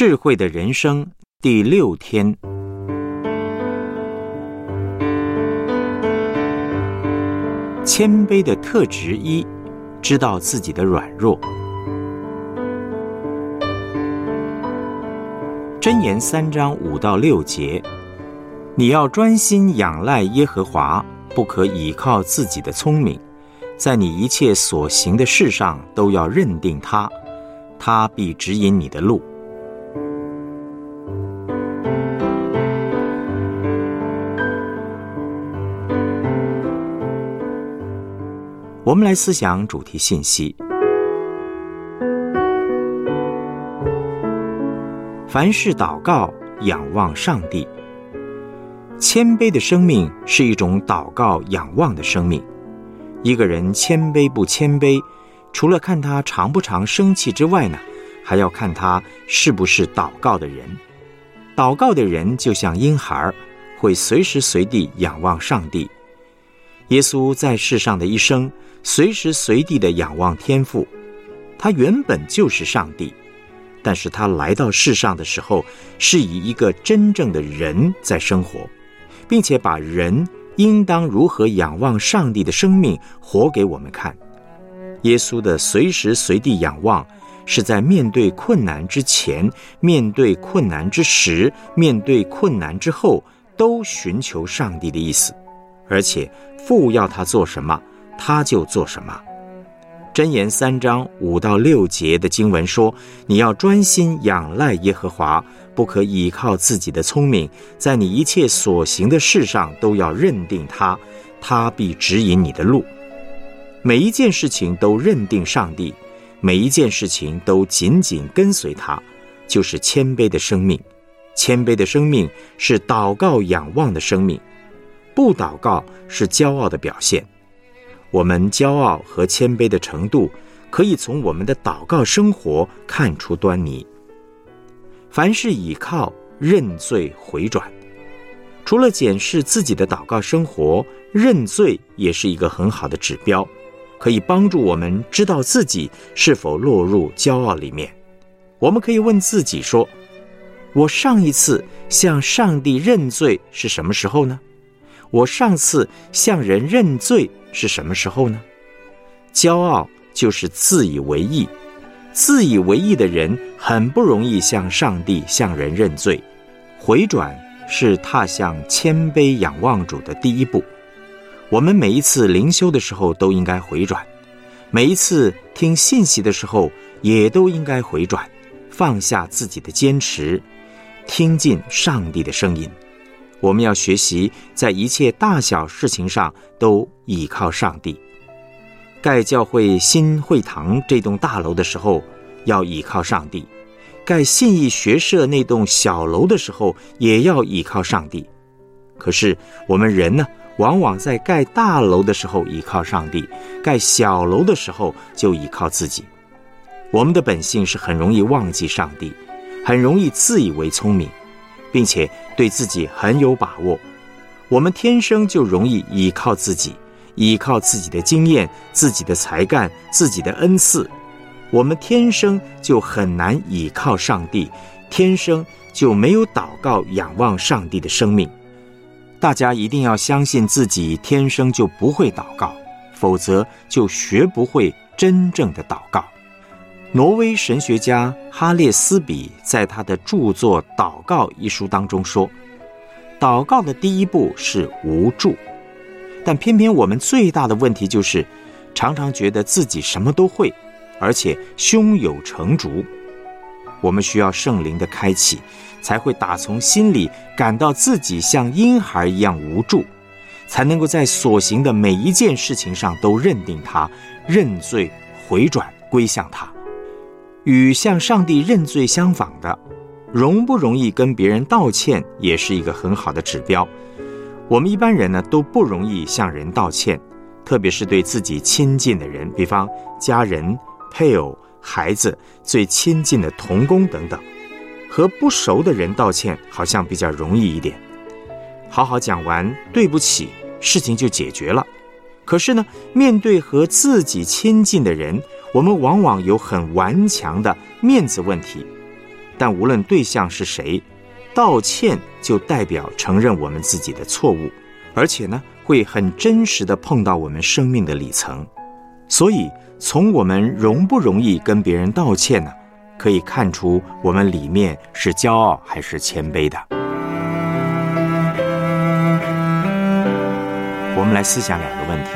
智慧的人生第六天，谦卑的特质一：知道自己的软弱。箴言三章五到六节，你要专心仰赖耶和华，不可倚靠自己的聪明，在你一切所行的事上都要认定他，他必指引你的路。我们来思想主题信息。凡事祷告，仰望上帝。谦卑的生命是一种祷告、仰望的生命。一个人谦卑不谦卑，除了看他常不常生气之外呢，还要看他是不是祷告的人。祷告的人就像婴孩，会随时随地仰望上帝。耶稣在世上的一生。随时随地的仰望天父，他原本就是上帝，但是他来到世上的时候，是以一个真正的人在生活，并且把人应当如何仰望上帝的生命活给我们看。耶稣的随时随地仰望，是在面对困难之前、面对困难之时、面对困难之后，都寻求上帝的意思，而且父要他做什么。他就做什么。箴言三章五到六节的经文说：“你要专心仰赖耶和华，不可倚靠自己的聪明，在你一切所行的事上都要认定他，他必指引你的路。每一件事情都认定上帝，每一件事情都紧紧跟随他，就是谦卑的生命。谦卑的生命是祷告仰望的生命，不祷告是骄傲的表现。”我们骄傲和谦卑的程度，可以从我们的祷告生活看出端倪。凡事倚靠、认罪、回转，除了检视自己的祷告生活，认罪也是一个很好的指标，可以帮助我们知道自己是否落入骄傲里面。我们可以问自己说：“我上一次向上帝认罪是什么时候呢？我上次向人认罪？”是什么时候呢？骄傲就是自以为意，自以为意的人很不容易向上帝、向人认罪。回转是踏向谦卑仰望主的第一步。我们每一次灵修的时候都应该回转，每一次听信息的时候也都应该回转，放下自己的坚持，听进上帝的声音。我们要学习在一切大小事情上都倚靠上帝。盖教会新会堂这栋大楼的时候，要倚靠上帝；盖信义学社那栋小楼的时候，也要倚靠上帝。可是我们人呢，往往在盖大楼的时候倚靠上帝，盖小楼的时候就倚靠自己。我们的本性是很容易忘记上帝，很容易自以为聪明。并且对自己很有把握，我们天生就容易依靠自己，依靠自己的经验、自己的才干、自己的恩赐，我们天生就很难依靠上帝，天生就没有祷告仰望上帝的生命。大家一定要相信自己天生就不会祷告，否则就学不会真正的祷告。挪威神学家哈列斯比在他的著作《祷告》一书当中说：“祷告的第一步是无助，但偏偏我们最大的问题就是，常常觉得自己什么都会，而且胸有成竹。我们需要圣灵的开启，才会打从心里感到自己像婴孩一样无助，才能够在所行的每一件事情上都认定他、认罪、回转、归向他。”与向上帝认罪相仿的，容不容易跟别人道歉，也是一个很好的指标。我们一般人呢都不容易向人道歉，特别是对自己亲近的人，比方家人、配偶、孩子、最亲近的同工等等。和不熟的人道歉好像比较容易一点，好好讲完对不起，事情就解决了。可是呢，面对和自己亲近的人，我们往往有很顽强的面子问题，但无论对象是谁，道歉就代表承认我们自己的错误，而且呢，会很真实的碰到我们生命的里层。所以，从我们容不容易跟别人道歉呢，可以看出我们里面是骄傲还是谦卑的。我们来思想两个问题：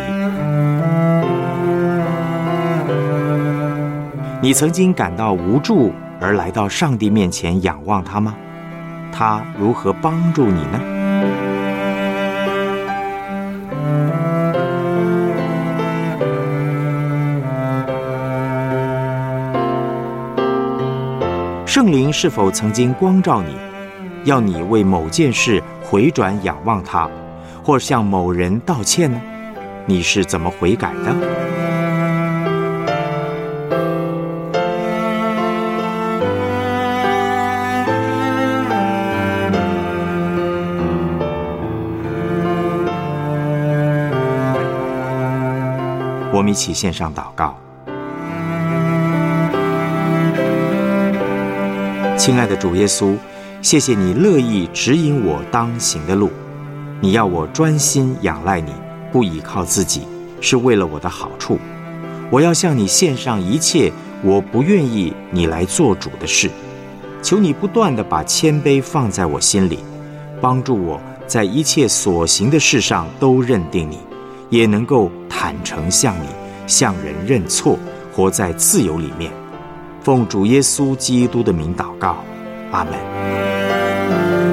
你曾经感到无助而来到上帝面前仰望他吗？他如何帮助你呢？圣灵是否曾经光照你，要你为某件事回转仰望他？或向某人道歉呢？你是怎么悔改的？们一起献上祷告，亲爱的主耶稣，谢谢你乐意指引我当行的路。你要我专心仰赖你，不依靠自己，是为了我的好处。我要向你献上一切我不愿意你来做主的事。求你不断的把谦卑放在我心里，帮助我在一切所行的事上都认定你，也能够坦诚向你向人认错，活在自由里面。奉主耶稣基督的名祷告，阿门。